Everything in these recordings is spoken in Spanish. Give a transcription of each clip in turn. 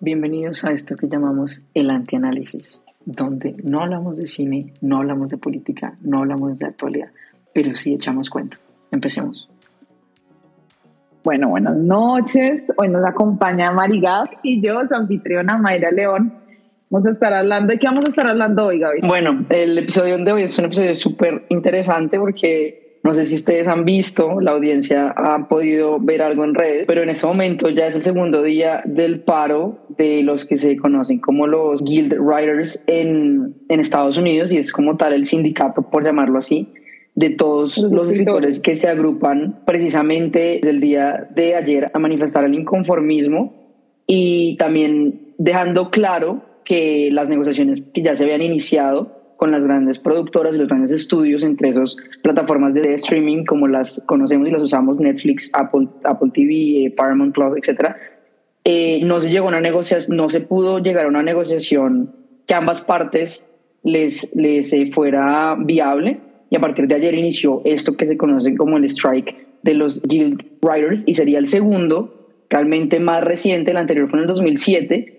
Bienvenidos a esto que llamamos el antianálisis, donde no hablamos de cine, no hablamos de política, no hablamos de actualidad, pero sí echamos cuento. Empecemos. Bueno, buenas noches. Hoy nos acompaña Marigab y yo, su anfitriona Mayra León. Vamos a estar hablando. ¿De qué vamos a estar hablando hoy, Gaby? Bueno, el episodio de hoy es un episodio súper interesante porque no sé si ustedes han visto, la audiencia ha podido ver algo en redes, pero en este momento ya es el segundo día del paro de los que se conocen como los Guild Writers en, en Estados Unidos y es como tal el sindicato, por llamarlo así, de todos los, escritores que se agrupan precisamente desde el día de ayer a manifestar el inconformismo y también dejando claro que las negociaciones que ya se habían iniciado con las grandes productoras y los grandes estudios, entre esas plataformas de streaming como las conocemos y las usamos, Netflix, Apple, Apple TV, eh, Paramount Plus, etc. Eh, no se llegó a una negociación, no se pudo llegar a una negociación que ambas partes les, les eh, fuera viable. Y a partir de ayer inició esto que se conoce como el strike de los Guild Writers y sería el segundo, realmente más reciente, el anterior fue en el 2007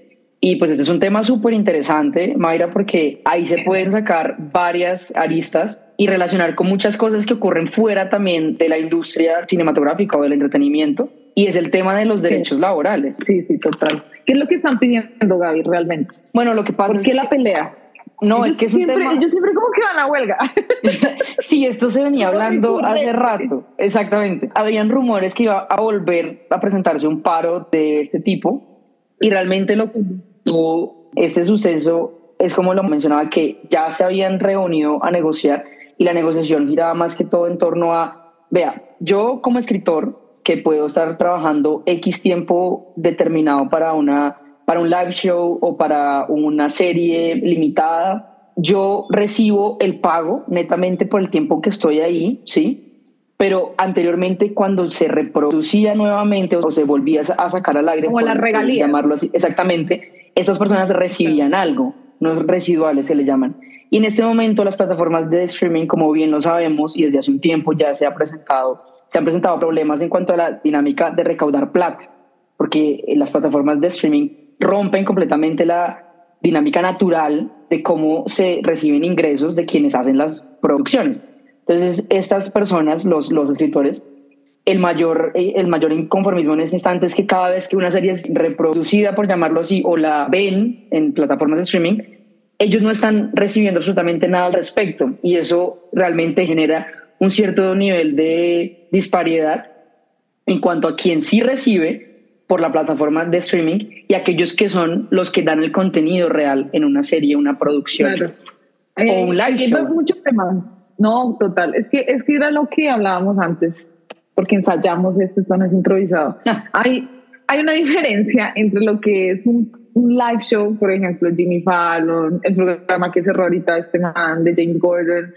y pues este es un tema súper interesante, Mayra, porque ahí se pueden sacar varias aristas y relacionar con muchas cosas que ocurren fuera también de la industria cinematográfica o del entretenimiento. Y es el tema de los derechos laborales. Sí, sí, total. ¿Qué es lo que están pidiendo, Gaby, realmente? Bueno, lo que pasa ¿Por qué la pelea? No, es que es siempre, un tema... Ellos siempre como que van a huelga. sí, esto se venía hablando hace rato. Exactamente. Habían rumores que iba a volver a presentarse un paro de este tipo y realmente lo que este suceso es como lo mencionaba, que ya se habían reunido a negociar y la negociación giraba más que todo en torno a, vea, yo como escritor que puedo estar trabajando X tiempo determinado para, una, para un live show o para una serie limitada, yo recibo el pago netamente por el tiempo que estoy ahí, ¿sí? Pero anteriormente cuando se reproducía nuevamente o se volvía a sacar al aire, como las regalías, llamarlo así, exactamente, estas personas recibían algo, no residuales se le llaman. Y en este momento las plataformas de streaming, como bien lo sabemos, y desde hace un tiempo ya se ha presentado, se han presentado problemas en cuanto a la dinámica de recaudar plata, porque las plataformas de streaming rompen completamente la dinámica natural de cómo se reciben ingresos de quienes hacen las producciones. Entonces, estas personas, los, los escritores, el mayor, eh, el mayor inconformismo en ese instante es que cada vez que una serie es reproducida, por llamarlo así, o la ven en plataformas de streaming, ellos no están recibiendo absolutamente nada al respecto y eso realmente genera un cierto nivel de disparidad en cuanto a quien sí recibe por la plataforma de streaming y aquellos que son los que dan el contenido real en una serie, una producción o un live show. muchos temas. No, total. Es que, es que era lo que hablábamos antes porque ensayamos esto, esto no es improvisado. hay, hay una diferencia entre lo que es un, live show, por ejemplo, Jimmy Fallon, el programa que cerró ahorita este man de James Gordon,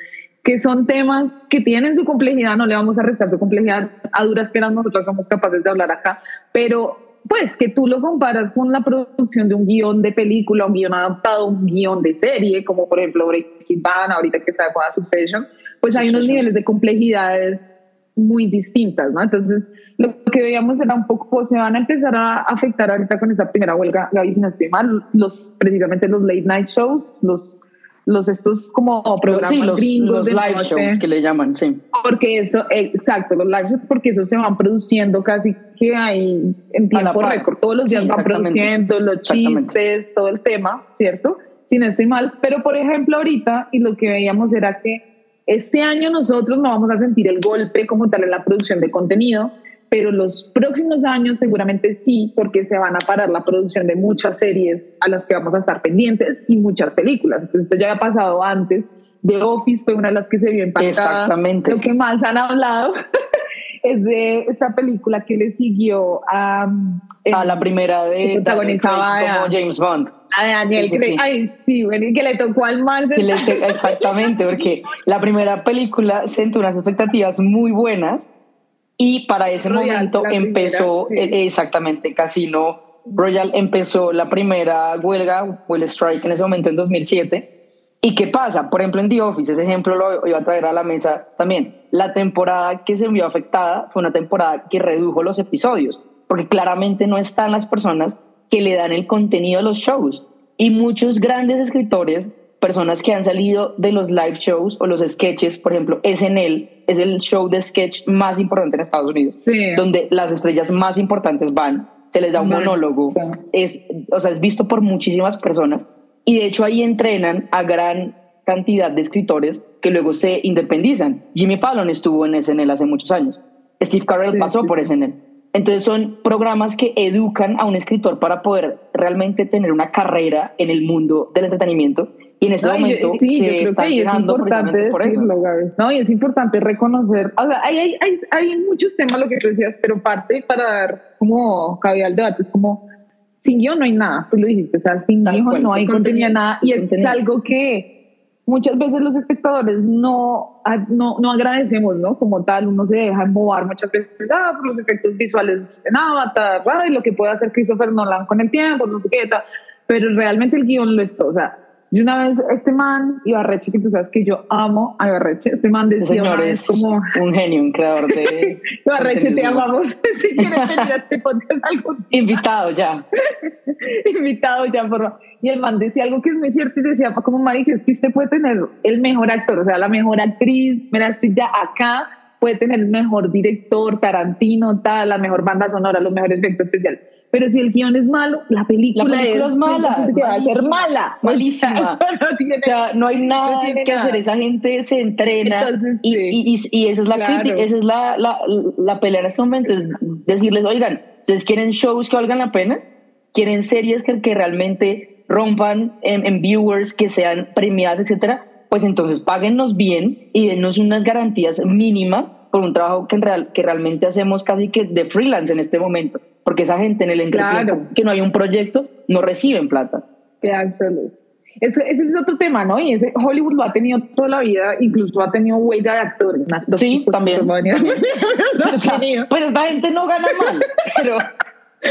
que son temas que tienen su complejidad, no le vamos a restar su complejidad, a duras penas nosotros somos capaces de hablar acá, pero pues que tú lo comparas con la producción de un guion de película, un guion adaptado, un guion de serie, como por ejemplo Breaking Bad, ahorita que está con Succession, pues hay unos niveles de complejidades muy distintas, ¿no? Entonces, lo que veíamos era un poco, se van a empezar a afectar ahorita con esa primera huelga, Gaby, si no estoy mal, los, precisamente los late night shows, los, los estos como programas sí, los, gringos los live shows que le llaman, sí. Porque eso, exacto, los live shows, porque eso se van produciendo casi que hay en tiempo récord, todos los días van produciendo los chistes, todo el tema, ¿cierto? Si no estoy mal, pero por ejemplo ahorita, y lo que veíamos era que este año nosotros no vamos a sentir el golpe como tal en la producción de contenido, pero los próximos años seguramente sí, porque se van a parar la producción de muchas series a las que vamos a estar pendientes y muchas películas. Entonces esto ya ha pasado antes. The Office fue una de las que se vio impactada. Exactamente. Lo que más han hablado es de esta película que le siguió a... a la primera de... protagonizaba como James Bond. A Daniel, sí, ay, sí, bueno, y que le tocó al man. exactamente, porque la primera película sentó unas expectativas muy buenas y para ese momento empezó, e, exactamente, Casino Royal empezó la primera huelga, el strike en ese momento en 2007. ¿Y qué pasa? Por ejemplo, en The Office, ese ejemplo lo iba a traer a la mesa también. La temporada que se vio afectada fue una temporada que redujo los episodios, porque claramente no están las personas que le dan el contenido a los shows. Y muchos grandes escritores, personas que han salido de los live shows o los sketches, por ejemplo, SNL es el show de sketch más importante en Estados Unidos, donde las estrellas más importantes van, se les da un monólogo, es, o sea, es visto por muchísimas personas y de hecho ahí entrenan a gran cantidad de escritores que luego se independizan. Jimmy Fallon estuvo en SNL hace muchos años. Steve Carell pasó por SNL. Entonces son programas que educan a un escritor para poder realmente tener una carrera en el mundo del entretenimiento y en ese momento sí, se está quejando precisamente por eso. No, y es importante reconocer, o sea, hay, hay, hay, hay, muchos temas, lo que tú decías, pero parte para dar como cabida al debate, es como, sin guion no hay nada, tú lo dijiste, o sea, sin guion no hay contenido nada, y es algo que muchas veces los espectadores no, no, no, agradecemos, ¿no? Como tal, uno se deja embobar muchas veces ah, por los efectos visuales en Avatar, y lo que puede hacer Christopher Nolan con el tiempo, no sé qué tal, pero realmente el guion lo está, o sea, y una vez este man, Ibarreche, que tú sabes que yo amo a Ibarreche, este man decía Señor es como... un genio, un creador de... Ibarreche, te amamos. si quieres venir a este podcast algún Invitado ya. Invitado ya, por favor. Y el man decía algo que es muy cierto y decía, como Mari, es que usted puede tener el mejor actor, o sea, la mejor actriz, mira, estoy ya acá, puede tener el mejor director, Tarantino, tal, la mejor banda sonora, los mejores efectos especiales pero si el guion es malo, la película, es, mala. va a ser mala. Malísima. O sea, no, hay nada que hacer. Esa gente se entrena. y, y, y, esa es la crítica, esa es la, la, la pelea en este momento. Es decirles, oigan, ¿ustedes quieren shows que valgan la pena? ¿Quieren series que, que realmente rompan en, en viewers, que sean premiadas, etcétera? Pues entonces páguennos bien y denos unas garantías mínimas por un trabajo que, en real, que realmente hacemos casi que de freelance en este momento porque esa gente en el entretiempo que no hay un proyecto no reciben plata. absoluto. Ese, ese, es otro tema, ¿no? Y ese Hollywood lo ha tenido toda la vida, incluso ha tenido huelga de actores. Sí, también. pues esta gente no gana mal, pero,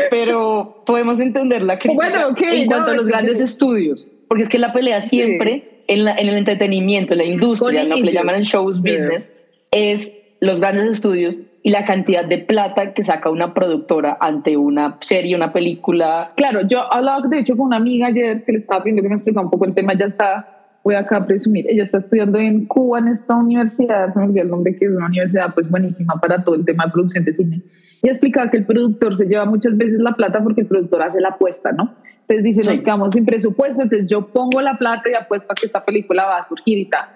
pero podemos entender la crítica en cuanto a los grandes estudios, porque es que la pelea siempre en, la, en, el entretenimiento, en la industria, en lo que le llaman el shows business, es los grandes estudios y la cantidad de plata que saca una productora ante una serie, una película. Claro, yo hablaba de hecho con una amiga ayer que le estaba pidiendo que me explicara un poco el tema, ya está, voy acá a presumir, ella está estudiando en Cuba, en esta universidad, se me olvidó el nombre, que es una universidad pues buenísima para todo el tema de producción de cine. Y explicaba que el productor se lleva muchas veces la plata porque el productor hace la apuesta, ¿no? Entonces dice, nos quedamos sin presupuesto, entonces yo pongo la plata y apuesto a que esta película va a surgir y tal.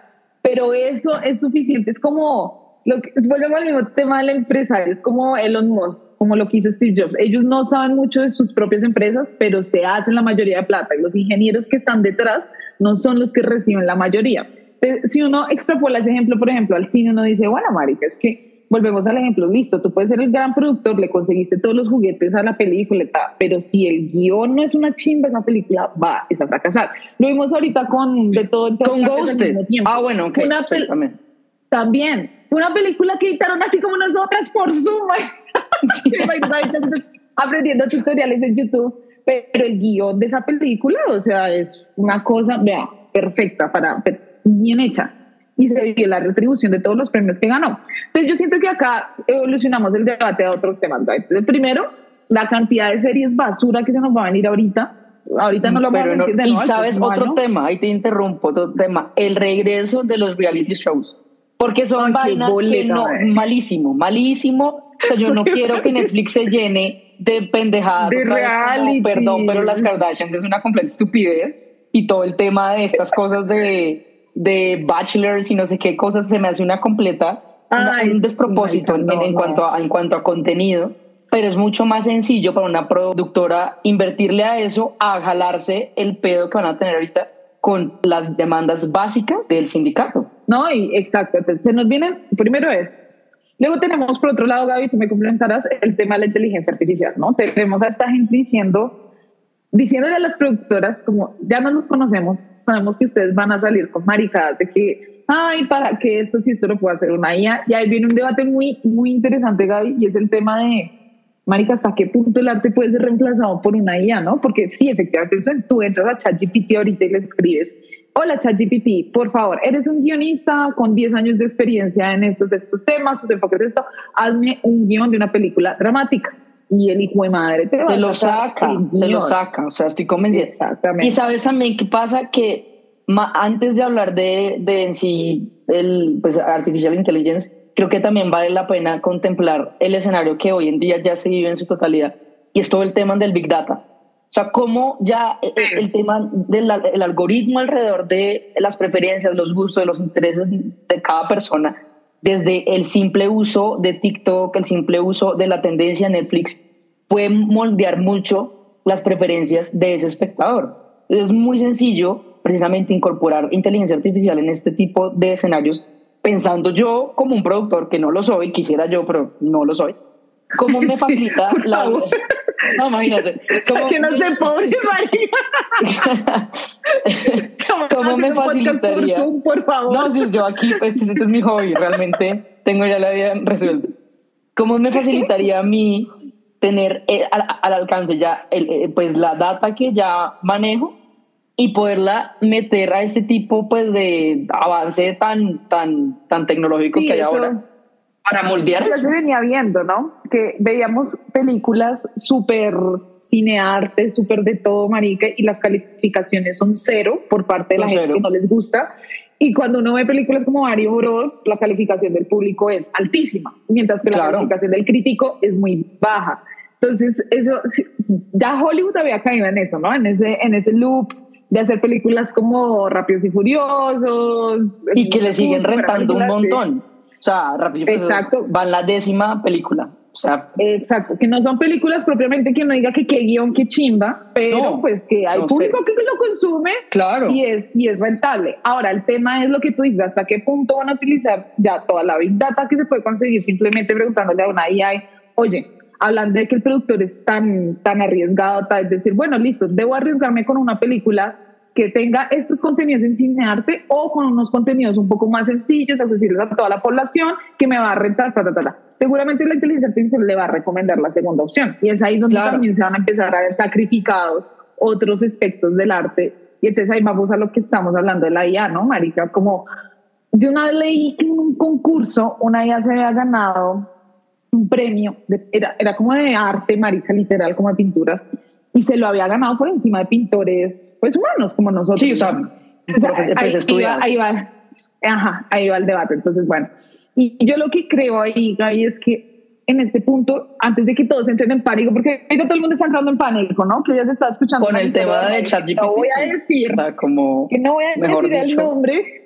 Pero eso es suficiente, es como lo que, volvemos al mismo tema de la empresa, es como Elon Musk, como lo que hizo Steve Jobs. Ellos no saben mucho de sus propias empresas, pero se hacen la mayoría de plata y los ingenieros que están detrás no son los que reciben la mayoría. si uno extrapola ese ejemplo, por ejemplo, al cine, uno dice, bueno, marica, es que volvemos al ejemplo, listo, tú puedes ser el gran productor, le conseguiste todos los juguetes a la película, pero si el guion no es una chimba, esa película va a fracasar. Lo vimos ahorita con de todo el Con Ghost. Ah, bueno, ok. Una también. Una película que editaron así como nosotras por Zoom. aprendiendo tutoriales en YouTube. Pero el guion de esa película, o sea, es una cosa, vea, perfecta, para, bien hecha. Y se vio la retribución de todos los premios que ganó. Entonces yo siento que acá evolucionamos el debate a otros temas. El primero, la cantidad de series basura que se nos va a venir ahorita. Ahorita no lo vamos a decir de Y sabes otro tema, ahí te interrumpo, otro tema, el regreso de los reality shows. Porque son vainas que no, malísimo, malísimo. O sea, yo no quiero que Netflix se llene de pendejadas. De reality. perdón, pero las Kardashians es una completa estupidez. Y todo el tema de estas cosas de, de bachelors y no sé qué cosas se me hace una completa, un despropósito en, en, cuanto a, en cuanto a contenido. Pero es mucho más sencillo para una productora invertirle a eso a jalarse el pedo que van a tener ahorita con las demandas básicas del sindicato. No, y exacto. Se nos vienen, primero es, luego tenemos por otro lado, Gaby, tú me complementarás el tema de la inteligencia artificial, ¿no? Tenemos a esta gente diciendo, diciéndole a las productoras, como ya no nos conocemos, sabemos que ustedes van a salir con maricadas de que, ay, para que esto, si esto lo puede hacer una IA. Y ahí viene un debate muy, muy interesante, Gaby, y es el tema de marica, ¿hasta qué punto el arte puede ser reemplazado por una IA, no? Porque sí, efectivamente, tú entras a ChatGPT ahorita y le escribes, hola ChatGPT, por favor, eres un guionista con 10 años de experiencia en estos, estos temas, tus enfoques de esto, hazme un guion de una película dramática. y el hijo de madre te, lo saca, te lo saca, o sea, estoy convencida. Exactamente. Y sabes también qué pasa, que antes de hablar de, de en sí el pues, artificial intelligence, creo que también vale la pena contemplar el escenario que hoy en día ya se vive en su totalidad y es todo el tema del big data. O sea, cómo ya el, tema del el algoritmo alrededor de las preferencias, los gustos, los intereses de cada persona, desde el simple uso de TikTok, el simple uso de la tendencia Netflix, puede moldear mucho las preferencias de ese espectador. Es muy sencillo precisamente incorporar inteligencia artificial en este tipo de escenarios, pensando yo como un productor, que no lo soy, quisiera yo, pero no lo soy, ¿cómo me facilita la... No, imagínate. ¿Cómo, que no se pobre, María. ¿Cómo, me facilitaría? Por, favor. No, si yo aquí, este, este, es mi hobby, realmente tengo ya la vida resuelta. ¿Cómo me facilitaría a mí tener eh, al, alcance ya eh, pues la data que ya manejo y poderla meter a este tipo pues de avance tan tan tan tecnológico que hay ahora para moldear se venía viendo, ¿no? Que veíamos películas súper cinearte, súper de todo, marica, y las calificaciones son cero por parte de la gente que no les gusta. Y cuando uno ve películas como Mario Bros, la calificación del público es altísima, mientras que la calificación del crítico es muy baja. Entonces, eso, ya Hollywood había caído en eso, ¿no? En ese, en ese loop de hacer películas como Rápidos y Furiosos. Y que le siguen rentando un montón. O sea, Rápido Exacto. va en la décima película. O sea, Exacto, que no son películas propiamente que uno diga que qué guion, qué chimba, pero pues que hay público que lo consume claro. y, es, y es rentable. Ahora, el tema es lo que tú dices, hasta qué punto van a utilizar ya toda la big data que se puede conseguir simplemente preguntándole a una AI, oye, hablando de que el productor es tan, tan arriesgado, es decir, bueno, listo, debo arriesgarme con una película que tenga estos contenidos en cine arte o con unos contenidos un poco más sencillos, accesibles a toda la población, que me va a rentar, ta, ta, ta, seguramente la inteligencia artificial le va a recomendar la segunda opción. Y es ahí donde también se van a empezar a ver sacrificados otros aspectos del arte. Y entonces ahí vamos a lo que estamos hablando de la IA, ¿no, Marica? Como de una vez leí que en un concurso una IA se había ganado un premio, era, era como de arte, Marica, literal, como de pintura y se lo había ganado por encima de pintores pues humanos como nosotros. Sí, o sea, pues, ahí, va, ajá, ahí va el debate. Entonces, bueno, y yo lo que creo ahí, Gaby, es que en este punto, antes de que todos entren en pánico, porque ahorita todo el mundo está entrando en pánico, ¿no? Que ya se está escuchando. Con el tema de ChatGPT. No voy a decir, como que no voy a decir el nombre,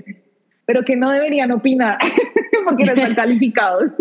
pero que no deberían opinar porque no están calificados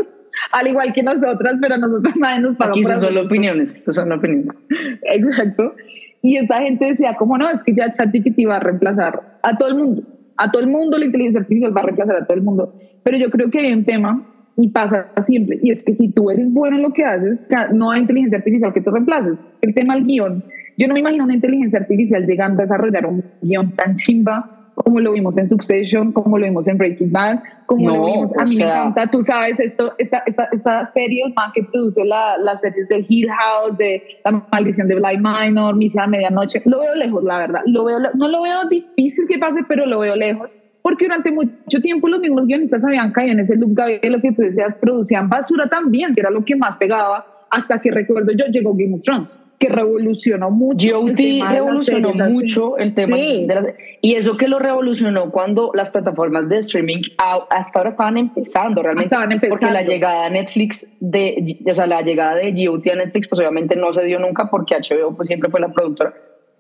al igual que nosotras, pero nosotros nadie nos paga. Aquí son solo opiniones, esto son opiniones. Exacto. Y esta gente decía, ¿cómo no? Es que ya ChatGPT va a reemplazar a todo el mundo. A todo el mundo la inteligencia artificial va a reemplazar a todo el mundo. Pero yo creo que hay un tema y pasa siempre, y es que si tú eres bueno en lo que haces, no hay inteligencia artificial que te reemplaces. El tema del guion. Yo no me imagino una inteligencia artificial llegando a desarrollar un guion tan chimba como lo vimos en Succession, como lo vimos en Breaking Bad, como lo vimos, a mí me encanta, tú sabes, esto, esta, esta, esta serie, el man que produce la, las series de Hill House, de La Maldición de Bly Minor, Misa a Medianoche, lo veo lejos, la verdad, lo veo, no lo veo difícil que pase, pero lo veo lejos, porque durante mucho tiempo los mismos guionistas habían caído en ese loop, de lo que tú decías, producían basura también, que era lo que más pegaba, hasta que recuerdo yo, llegó Game of Thrones que revolucionó mucho. GOT revolucionó mucho el tema de las, y eso que lo revolucionó cuando las plataformas de streaming hasta ahora estaban empezando realmente. Estaban empezando. Porque la llegada a Netflix, de, o sea, la llegada de GOT a Netflix, pues obviamente no se dio nunca porque HBO pues siempre fue la productora.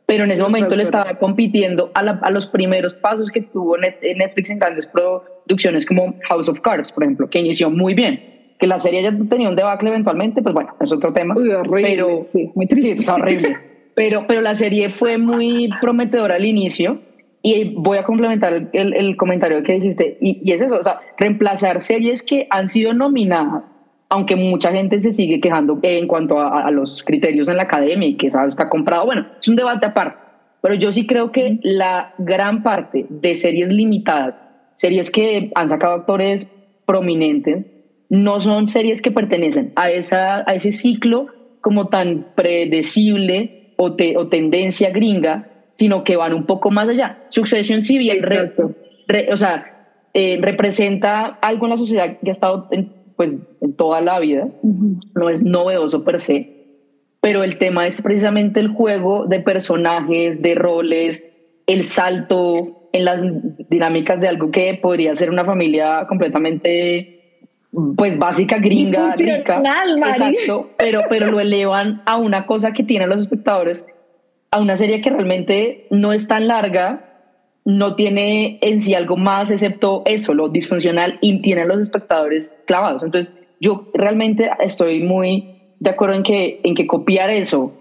Pero en ese momento le estaba compitiendo a, a, los primeros pasos que tuvo Netflix en grandes producciones como House of Cards, por ejemplo, que inició muy bien que la serie ya tenía un debacle eventualmente, pues bueno, es otro tema. horrible, pero, sí, muy triste. es horrible. pero, pero la serie fue muy prometedora al inicio y voy a complementar el, el comentario que hiciste y, y, es eso, o sea, reemplazar series que han sido nominadas, aunque mucha gente se sigue quejando en cuanto a, los criterios en la academia y que eso está comprado, bueno, es un debate aparte, pero yo sí creo que la gran parte de series limitadas, series que han sacado actores prominentes, no son series que pertenecen a, esa, a ese ciclo como tan predecible o, o tendencia gringa, sino que van un poco más allá. Succession, si bien o sea, eh, representa algo en la sociedad que ha estado en, pues, en toda la vida, no es novedoso per se, pero el tema es precisamente el juego de personajes, de roles, el salto en las dinámicas de algo que podría ser una familia completamente pues básica, gringa, rica. Exacto, pero, pero lo elevan a una cosa que tienen los espectadores, a una serie que realmente no es tan larga, no tiene en sí algo más excepto eso, lo disfuncional, y tiene a los espectadores clavados. Entonces, yo realmente estoy muy de acuerdo en que, en que copiar eso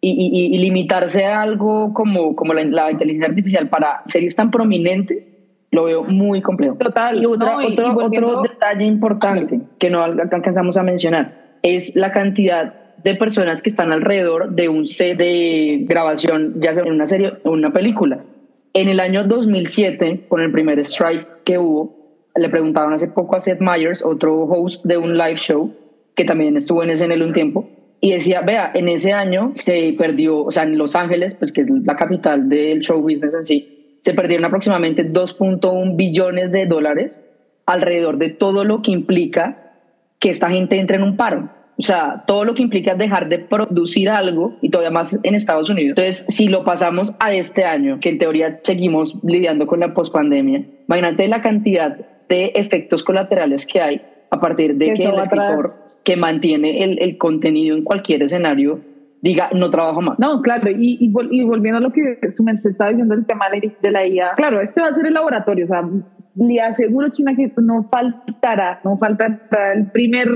y, limitarse a algo como, como la, la inteligencia artificial para series tan prominentes lo veo muy complejo. Total. Y, otro, otro detalle importante que no alcanzamos a mencionar es la cantidad de personas que están alrededor de un set de grabación, ya sea en una serie o una película. En el año 2007, con el primer strike que hubo, le preguntaron hace poco a Seth Meyers, otro host de un live show, que también estuvo en SNL un tiempo, y decía, vea, en ese año se perdió, o sea, en Los Ángeles, pues que es la capital del show business en sí, se perdieron aproximadamente 2.1 billones de dólares alrededor de todo lo que implica que esta gente entre en un paro. O sea, todo lo que implica dejar de producir algo y todavía más en Estados Unidos. Entonces, si lo pasamos a este año, que en teoría seguimos lidiando con la pospandemia, imagínate la cantidad de efectos colaterales que hay a partir de que el escritor que mantiene el, el contenido en cualquier escenario diga, no trabajo más. No, claro, y, y, volviendo a lo que su se está diciendo, el tema de la IA, claro, este va a ser el laboratorio, o sea, le aseguro, China, que no faltará, no faltará el primer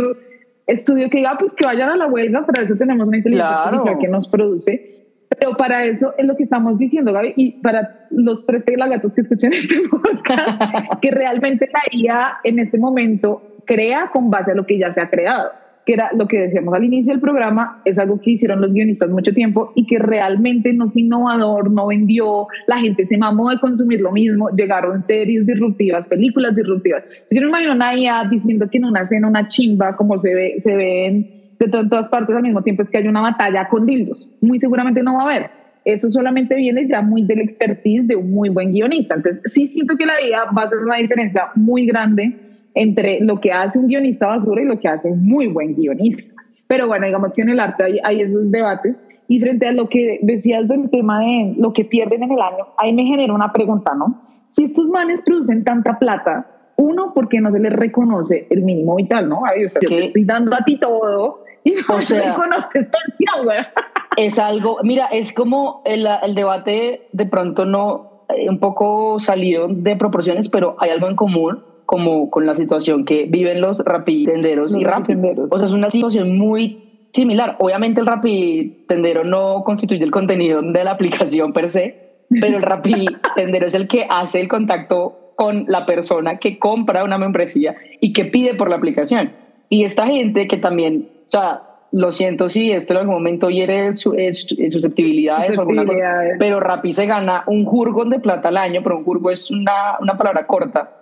estudio que diga, pues que vayan a la huelga, para eso tenemos una inteligencia artificial que nos produce, pero para eso es lo que estamos diciendo, Gaby, y para los tres gatos que escuchen este podcast, que realmente la IA en este momento crea con base a lo que ya se ha creado que era lo que decíamos al inicio del programa, es algo que hicieron los guionistas mucho tiempo y que realmente no fue innovador, no vendió, la gente se mamó de consumir lo mismo, llegaron series disruptivas, películas disruptivas. Yo no imagino a nadie diciendo que en una escena una chimba, como se ve, se ven de todas partes al mismo tiempo, es que hay una batalla con dildos. Muy seguramente no va a haber. Eso solamente viene ya muy del expertise de un muy buen guionista. Entonces, sí siento que la vida va a ser una diferencia muy grande entre lo que hace un guionista basura y lo que hace un muy buen guionista. Pero bueno, digamos que en el arte hay, hay, esos debates y frente a lo que decías del tema de lo que pierden en el año, ahí me genera una pregunta, ¿no? Si estos manes producen tanta plata, uno, ¿por qué no se les reconoce el mínimo vital, no? Ay, o sea, te estoy dando a ti todo y no o sea, reconoces pensión, güey. Es algo, mira, es como el, el debate de pronto no, eh, un poco salido de proporciones, pero hay algo en común como con la situación que viven los rapitenderos y rapenderos. O sea, es una situación muy similar. Obviamente el rapitendero no constituye el contenido de la aplicación per se, pero el rapitendero es el que hace el contacto con la persona que compra una membresía y que pide por la aplicación. Y esta gente que también, o sea, lo siento si esto en algún momento hiere su, susceptibilidades, o alguna cosa, pero Rappi se gana un jurgón de plata al año, pero un jurgo es una, una palabra corta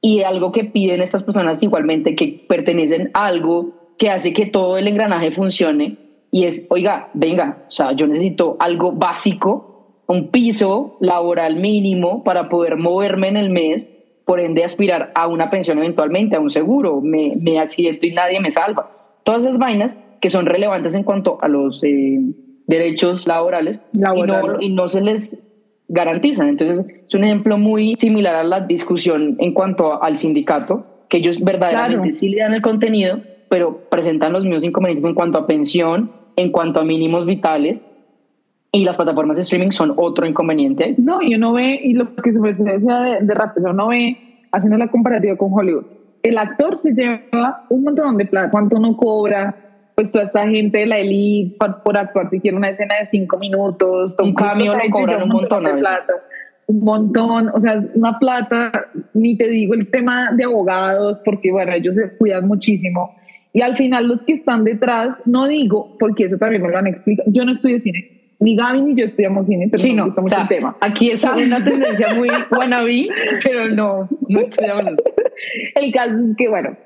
y algo que piden estas personas igualmente que pertenecen a algo que hace que todo el engranaje funcione y es, oiga, venga, o sea, yo necesito algo básico, un piso laboral mínimo para poder moverme en el mes, por ende aspirar a una pensión eventualmente, a un seguro, me, me accidento y nadie me salva. Todas esas vainas que son relevantes en cuanto a los eh, derechos laborales, laborales. Y, no, y no se les garantizan. Entonces, es un ejemplo muy similar a la discusión en cuanto al sindicato, que ellos verdaderamente sí le dan el contenido, pero presentan los mismos inconvenientes en cuanto a pensión, en cuanto a mínimos vitales, y las plataformas de streaming son otro inconveniente. No, y uno ve, y lo que se decía de, de rap, uno ve, haciendo la comparativa con Hollywood, el actor se lleva un montón de plata, cuánto uno cobra, pues toda esta gente de la elite por, actuar si quiere una escena de cinco minutos. Un cambio le cobran un montón de plata. Un montón, o sea, una plata, ni te digo el tema de abogados, porque bueno, ellos se cuidan muchísimo. Y al final los que están detrás, no digo, porque eso también me lo han explicado, yo no estudio cine, ni Gaby ni yo estudiamos cine, pero sí, no, o sea, el tema. Aquí es una tendencia muy buena vi, pero no, no estudiamos. el caso es que, bueno,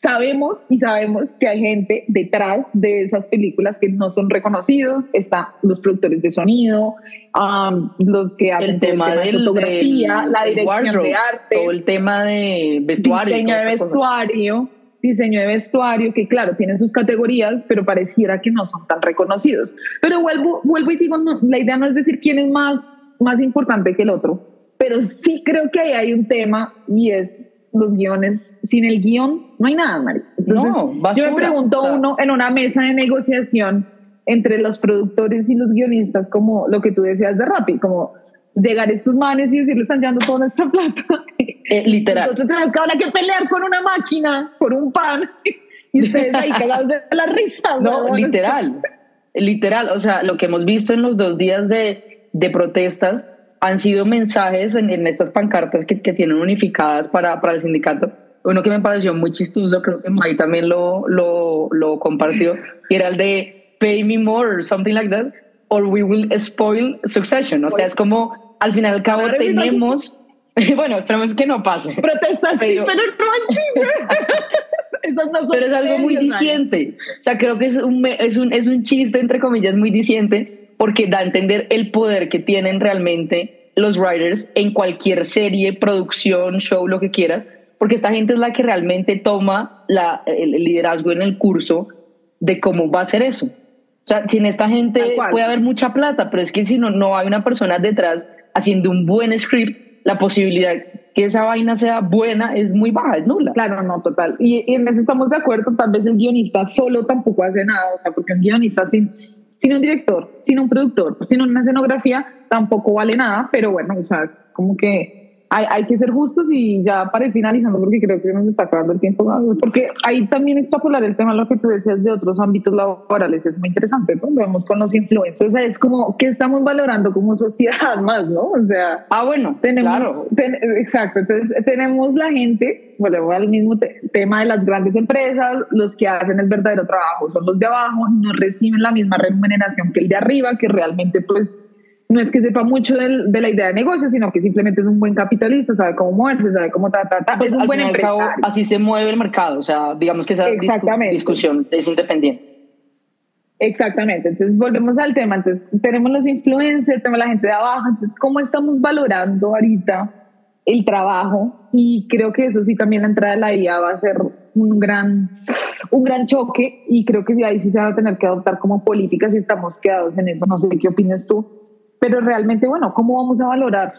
Sabemos y sabemos que hay gente detrás de esas películas que no son reconocidos, están los productores de sonido, los que hacen el tema, de fotografía, la dirección de arte, todo el tema de vestuario, diseño de vestuario. diseño de vestuario, que claro, tienen sus categorías, pero pareciera que no son tan reconocidos. Pero vuelvo, vuelvo y digo, la idea no es decir quién es más, más importante que el otro, pero sí creo que ahí hay un tema y es los guiones. Sin el guion no hay nada, María. Entonces, no, yo me pregunto uno en una mesa de negociación entre los productores y los guionistas, como lo que tú decías de Rappi, como llegar a estos manes y decirles están llevando toda nuestra plata. Eh, literal. Nosotros tenemos que, que pelear con una máquina por un pan y ustedes ahí cagados de la risa. No, literal. Literal. O sea, lo que hemos visto en los dos días de, de protestas han sido mensajes en, en estas pancartas que, que, tienen unificadas para, para el sindicato. Uno que me pareció muy chistoso, creo que May también lo, lo, lo compartió, y era el de pay me more or something like that, or we will spoil succession. O sea, es como al final al cabo tenemos. bueno, esperemos que no pase. Protestas sí, pero no así. pero es algo muy diciente. O sea, creo que es un, es, un, es un chiste, entre comillas, muy diciente, porque da a entender el poder que tienen realmente los writers en cualquier serie, producción, show, lo que quieras, porque esta gente es la que realmente toma la, el liderazgo en el curso de cómo va a ser eso. O sea, sin esta gente puede haber mucha plata, pero es que si no, no hay una persona detrás haciendo un buen script, la posibilidad que esa vaina sea buena es muy baja, es nula. Claro, no, total. Y, en eso estamos de acuerdo, tal vez el guionista solo tampoco hace nada, o sea, porque un guionista sin, sin un director, sin un productor, sin una escenografía, tampoco vale nada, pero bueno, o sea, es como que hay, hay, que ser justos y ya para ir finalizando, porque creo que nos está acabando el tiempo, porque ahí también extrapolar el tema, lo que tú decías de otros ámbitos laborales, es muy interesante, ¿no? Vemos con los influencers, o sea, es como que estamos valorando como sociedad más, ¿no? O sea, ah, bueno, tenemos, exacto, entonces tenemos la gente, bueno, al mismo tema de las grandes empresas, los que hacen el verdadero trabajo son los de abajo, no reciben la misma remuneración que el de arriba, que realmente pues no es que sepa mucho de la idea de negocio, sino que simplemente es un buen capitalista, sabe cómo moverse, sabe cómo ta, ta, Pues es un buen empresario. así se mueve el mercado, o sea, digamos que esa discusión es independiente. Exactamente, entonces volvemos al tema, entonces tenemos los influencers, tenemos la gente de abajo, entonces cómo estamos valorando ahorita el trabajo y creo que eso sí también la entrada de la IA va a ser un gran, un gran choque y creo que sí, ahí sí se va a tener que adoptar como políticas y estamos quedados en eso, no sé qué opinas tú pero realmente, bueno, ¿cómo vamos a valorar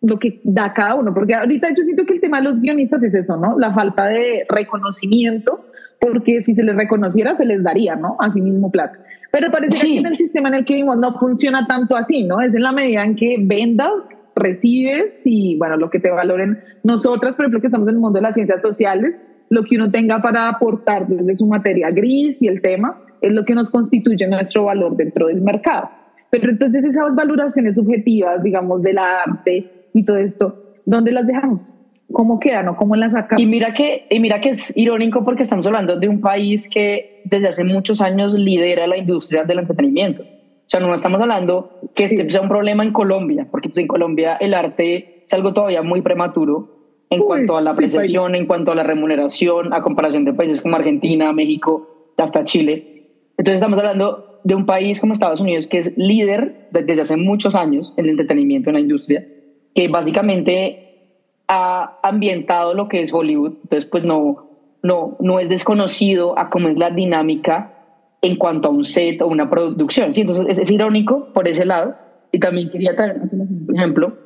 lo que da cada uno? Porque ahorita yo siento que el tema de los guionistas es eso, ¿no? La falta de reconocimiento, porque si se les reconociera, se les daría, ¿no? Así mismo plata. Pero parece que en el sistema en el que vivimos no funciona tanto así, ¿no? Es en la medida en que vendas, recibes y, bueno, lo que te valoren nosotras, por ejemplo, que estamos en el mundo de las ciencias sociales, lo que uno tenga para aportar desde su materia gris y el tema es lo que nos constituye nuestro valor dentro del mercado. Pero entonces esas valoraciones subjetivas, digamos, del arte y todo esto, ¿dónde las dejamos? ¿Cómo quedan o cómo las sacamos? Y mira, que, y mira que es irónico porque estamos hablando de un país que desde hace muchos años lidera la industria del entretenimiento. O sea, no estamos hablando que este sea un problema en Colombia, porque pues, en Colombia el arte es algo todavía muy prematuro en cuanto a la apreciación, en cuanto a la remuneración, a comparación de países como Argentina, México, hasta Chile. Entonces estamos hablando de un país como Estados Unidos, que es líder desde hace muchos años en el entretenimiento, en la industria, que básicamente ha ambientado lo que es Hollywood, entonces pues no, no, no es desconocido a cómo es la dinámica en cuanto a un set o una producción. Sí, entonces es, irónico por ese lado. Y también quería traer un ejemplo,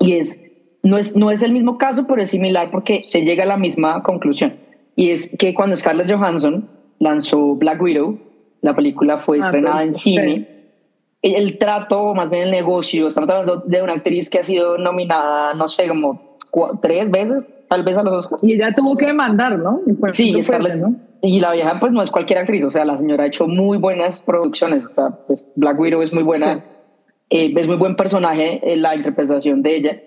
y es no, es, no es el mismo caso, pero es similar porque se llega a la misma conclusión. Y es que cuando Scarlett Johansson lanzó Black Widow, la película fue ah, estrenada en cine. El, trato, más bien el negocio, estamos hablando de una actriz que ha sido nominada, no sé, como tres veces, tal vez a los Oscars. Y ella tuvo que demandar, ¿no? sí, ¿no? Y la vieja, pues no es cualquier actriz, o sea, la señora ha hecho muy buenas producciones, o sea, pues Black Widow es muy buena, eh, es muy buen personaje en la interpretación de ella.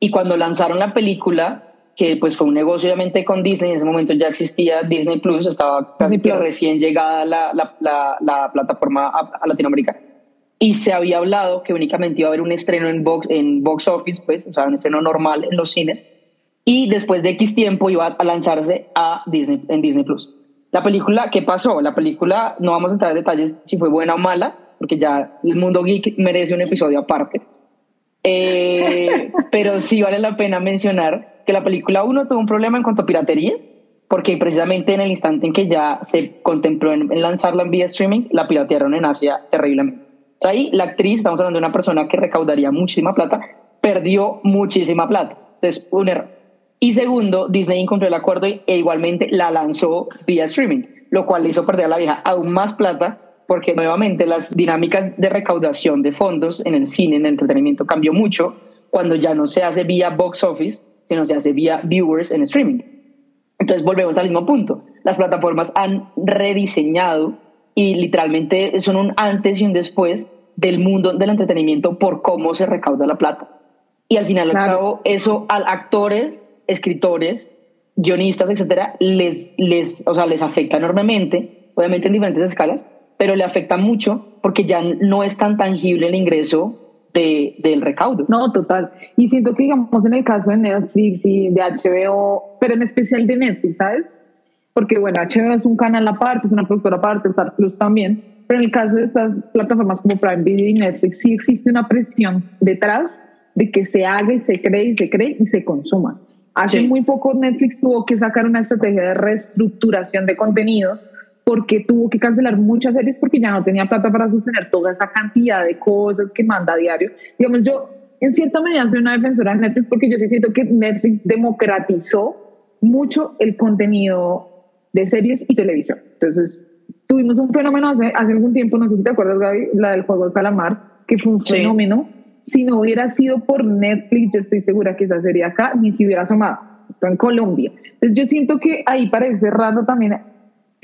Y cuando lanzaron la película, que pues fue un negocio obviamente con Disney, en ese momento ya existía Disney Plus, estaba casi recién llegada la, la, la, plataforma a, Latinoamérica. Y se había hablado que únicamente iba a haber un estreno en box, en box office, pues, o sea, un estreno normal en los cines. Y después de X tiempo iba a lanzarse a Disney, en Disney Plus. La película, ¿qué pasó? La película, no vamos a entrar en detalles si fue buena o mala, porque ya el mundo geek merece un episodio aparte. Eh, pero sí vale la pena mencionar que la película 1 tuvo un problema en cuanto a piratería, porque precisamente en el instante en que ya se contempló en, lanzarla en vía streaming, la piratearon en Asia terriblemente. ahí la actriz, estamos hablando de una persona que recaudaría muchísima plata, perdió muchísima plata. Entonces, un error. Y segundo, Disney incumplió el acuerdo e igualmente la lanzó vía streaming, lo cual le hizo perder a la vieja aún más plata porque nuevamente las dinámicas de recaudación de fondos en el cine, en el entretenimiento cambió mucho cuando ya no se hace vía box office, sino se hace vía viewers en streaming. Entonces volvemos al mismo punto. Las plataformas han rediseñado y literalmente son un antes y un después del mundo del entretenimiento por cómo se recauda la plata. Y al final al cabo, eso a actores, escritores, guionistas, etcétera, les, les, o sea, les afecta enormemente, obviamente en diferentes escalas, pero le afecta mucho porque ya no es tan tangible el ingreso de, del recaudo. No, total. Y siento que, digamos, en el caso de Netflix y de HBO, pero en especial de Netflix, ¿sabes? Porque, bueno, HBO es un canal aparte, es una productora aparte, Star Plus también, pero en el caso de estas plataformas como Prime Video y Netflix, sí existe una presión detrás de que se haga y se cree y se cree y se consuma. Hace muy poco Netflix tuvo que sacar una estrategia de reestructuración de contenidos porque tuvo que cancelar muchas series porque ya no tenía plata para sostener toda esa cantidad de cosas que manda a diario. Digamos, yo en cierta medida soy una defensora de Netflix porque yo sí siento que Netflix democratizó mucho el contenido de series y televisión. Entonces, tuvimos un fenómeno hace, hace algún tiempo, no sé si te acuerdas, Gaby, la del juego de calamar, que fue un fenómeno. Si no hubiera sido por Netflix, yo estoy segura que esa serie acá ni se hubiera asomado. en Colombia. Entonces, yo siento que ahí para ir cerrando también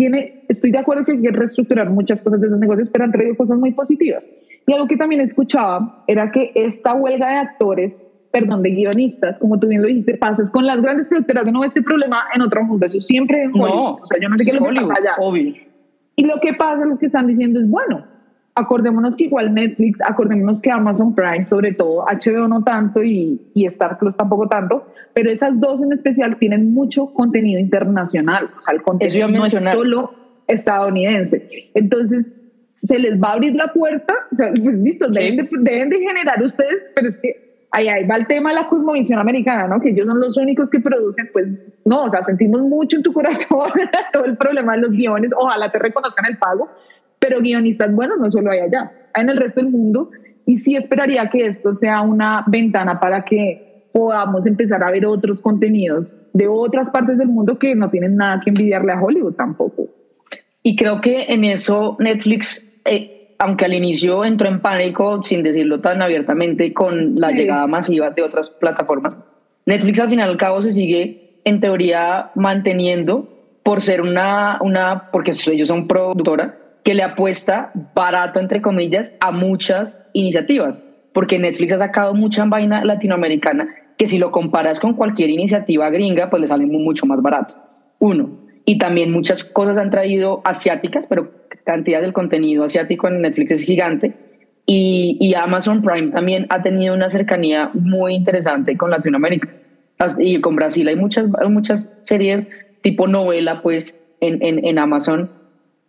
tiene, estoy de acuerdo que hay que reestructurar muchas cosas de esos negocios, pero han traído cosas muy positivas. Y algo que también escuchaba era que esta huelga de actores, perdón, de guionistas, como tú bien lo dijiste, pasas con las grandes productoras. No este problema en otro mundo, eso siempre en Hollywood. No, o sea, yo no sé qué lo que pasa allá. Obvio. Y lo que pasa, lo que están diciendo es, bueno, acordémonos que igual Netflix, acordémonos que Amazon Prime, sobre todo, HBO no tanto y, y Star Plus tampoco tanto, pero esas dos en especial tienen mucho contenido internacional. O sea, el contenido no es solo estadounidense. Entonces, se les va a abrir la puerta, o sea, pues listo, deben, de, deben de generar ustedes, pero es que ahí, ahí va el tema de la cosmovisión americana, ¿no? Que ellos son los únicos que producen, pues no, o sea, sentimos mucho en tu corazón todo el problema de los guiones, ojalá te reconozcan el pago, pero guionistas bueno, no solo hay allá, hay en el resto del mundo y sí esperaría que esto sea una ventana para que podamos empezar a ver otros contenidos de otras partes del mundo que no tienen nada que envidiarle a Hollywood tampoco. Y creo que en eso Netflix, eh, aunque al inicio entró en pánico, sin decirlo tan abiertamente, con la llegada masiva de otras plataformas, Netflix al final y al cabo se sigue en teoría manteniendo por ser una, una porque ellos son productora, que le apuesta barato, entre comillas, a muchas iniciativas, porque Netflix ha sacado mucha vaina latinoamericana que si lo comparas con cualquier iniciativa gringa, pues le sale mucho más barato. Uno. Y también muchas cosas han traído asiáticas, pero cantidad del contenido asiático en Netflix es gigante. Y, y Amazon Prime también ha tenido una cercanía muy interesante con Latinoamérica. Y con Brasil hay muchas, muchas series tipo novela, pues, en, en, en Amazon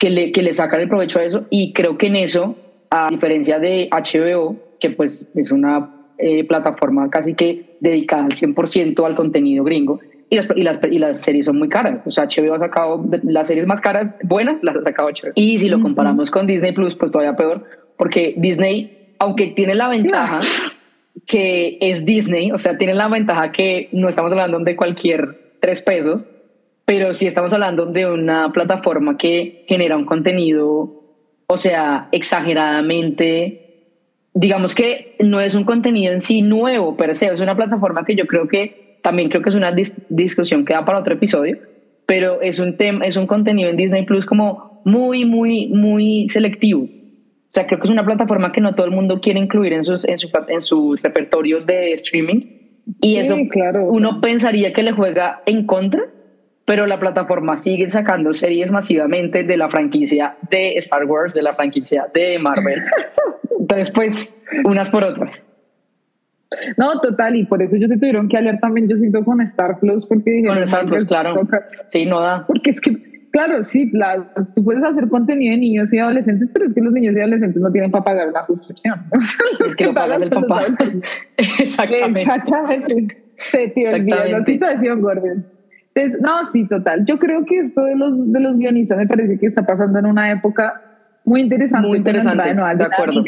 que le, que le sacan el provecho a eso y creo que en eso, a diferencia de HBO, que pues es una eh, plataforma casi que dedicada al 100% al contenido gringo, y las, y, las, y las series son muy caras. O sea, HBO ha sacado las series más caras, buenas, las ha sacado HBO. Y si lo comparamos con Disney Plus, pues todavía peor, porque Disney, aunque tiene la ventaja que es Disney, o sea, tiene la ventaja que no estamos hablando de cualquier tres pesos, pero si estamos hablando de una plataforma que genera un contenido, o sea, exageradamente, digamos que no es un contenido en sí nuevo, pero es una plataforma que yo creo que también creo que es una discusión que da para otro episodio, pero es un tema, es un contenido en Disney Plus como muy, muy, muy selectivo. O sea, creo que es una plataforma que no todo el mundo quiere incluir en, sus, en, su, en su repertorio de streaming. Y eso claro. uno pensaría que le juega en contra, pero la plataforma sigue sacando series masivamente de la franquicia de Star Wars, de la franquicia de Marvel. Entonces, pues, unas por otras. No, total, y por eso ellos se tuvieron que aliar también, yo siento, con Star Plus, porque Con Star Plus, claro. Sí, no da. Porque es que, claro, sí, tú puedes hacer contenido de niños y adolescentes, pero es que los niños y adolescentes no tienen para pagar una suscripción. es que, lo pagas el papá. Exactamente. Exactamente. Se te olvida la situación, Gordon. No, sí, total. Yo creo que esto de los, de los guionistas me parece que está pasando en una época muy interesante. Muy interesante, de, de acuerdo.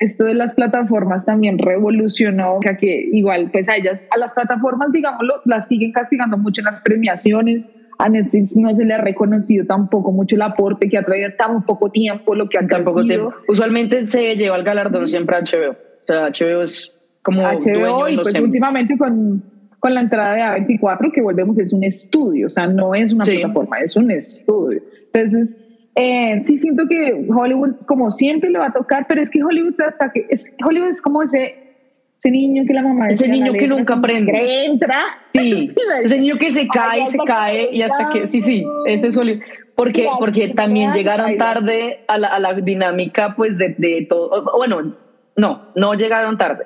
Esto de las plataformas también revolucionó, que, que igual, pues a ellas, a las plataformas, digámoslo, las siguen castigando mucho en las premiaciones. A Netflix no se le ha reconocido tampoco mucho el aporte que ha traído tan poco tiempo, lo que ha tan poco tiempo. Usualmente se lleva el galardón siempre a HBO. O sea, HBO es como HBO y pues últimamente con con la entrada de A24, que volvemos, es un estudio, o sea, no es una plataforma, es un estudio. Entonces, eh, sí siento que Hollywood, como siempre, le va a tocar, pero es que Hollywood hasta que, es, Hollywood es como ese, ese niño que la mamá... Ese niño que nunca aprende. Entra. Sí, ese niño que se cae, se cae y hasta que, sí, sí, ese es Hollywood. Porque, porque también llegaron tarde a la, a la dinámica, pues, de, de todo. Bueno, no, no llegaron tarde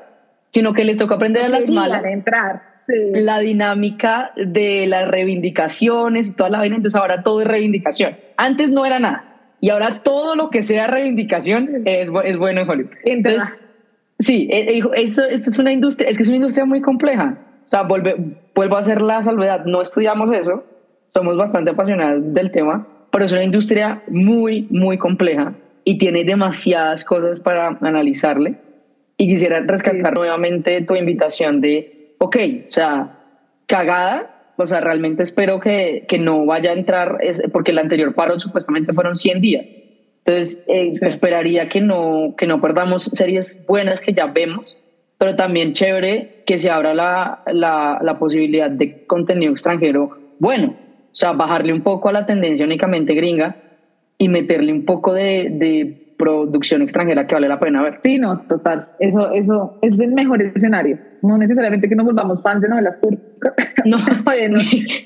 sino que les tocó aprender a las malas entrar, la dinámica de las reivindicaciones y toda la vaina, entonces ahora todo es reivindicación. Antes no era nada y ahora todo lo que sea reivindicación es, es bueno en Hollywood. Entonces, sí, e, e, eso, eso, es una industria, es que es una industria muy compleja. O sea, vuelve, vuelvo a hacer la salvedad, no estudiamos eso, somos bastante apasionados del tema, pero es una industria muy, muy compleja y tiene demasiadas cosas para analizarle y quisiera rescatar nuevamente tu invitación de, ok, o sea, cagada, o sea, realmente espero que, que no vaya a entrar, porque el anterior paro supuestamente fueron 100 días. Entonces, eh, esperaría que no, que no perdamos series buenas que ya vemos, pero también chévere que se abra la, la, la posibilidad de contenido extranjero bueno. O sea, bajarle un poco a la tendencia únicamente gringa y meterle un poco de, de producción extranjera que vale la pena ver. Sí, no, total. Eso, eso es el mejor escenario. No necesariamente que nos volvamos fans de novelas turcas. No,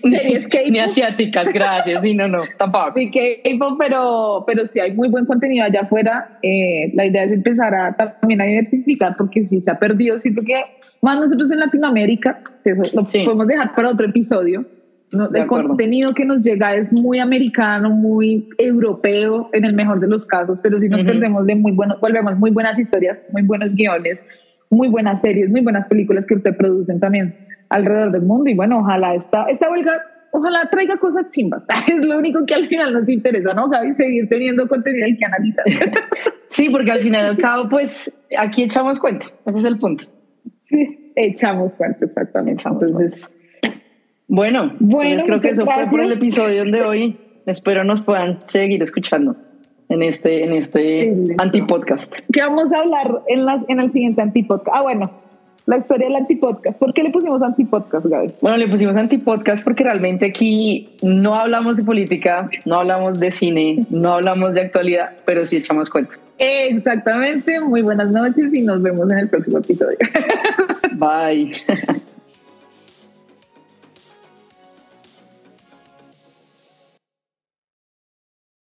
ni, ni, asiáticas, gracias. Sí, no, no, tampoco. Sí, K-pop, pero, pero si hay muy buen contenido allá afuera. Eh, la idea es empezar a también a diversificar porque si se ha perdido, siento que más nosotros en Latinoamérica, eso lo podemos dejar para otro episodio el contenido que nos llega es muy americano, muy europeo en el mejor de los casos, pero si nos perdemos de muy buenos, volvemos muy buenas historias, muy buenos guiones, muy buenas series, muy buenas películas que se producen también alrededor del mundo y bueno, ojalá esta, esta huelga, ojalá traiga cosas chimbas, es lo único que al final nos interesa, ¿no, Gaby? Seguir teniendo contenido que analizar. sí, porque al final al cabo, pues aquí echamos cuenta, ese es el punto. Sí, echamos cuenta, exactamente. Entonces... Bueno, bueno creo que eso fue por el episodio de hoy. Espero nos puedan seguir escuchando en este, en este antipodcast. ¿Qué vamos a hablar en, la, en el siguiente antipodcast? Ah, bueno, la historia del antipodcast. ¿Por qué le pusimos antipodcast, Gaby? Bueno, le pusimos antipodcast porque realmente aquí no hablamos de política, no hablamos de cine, no hablamos de actualidad, pero sí echamos cuenta. Exactamente. Muy buenas noches y nos vemos en el próximo episodio. Bye.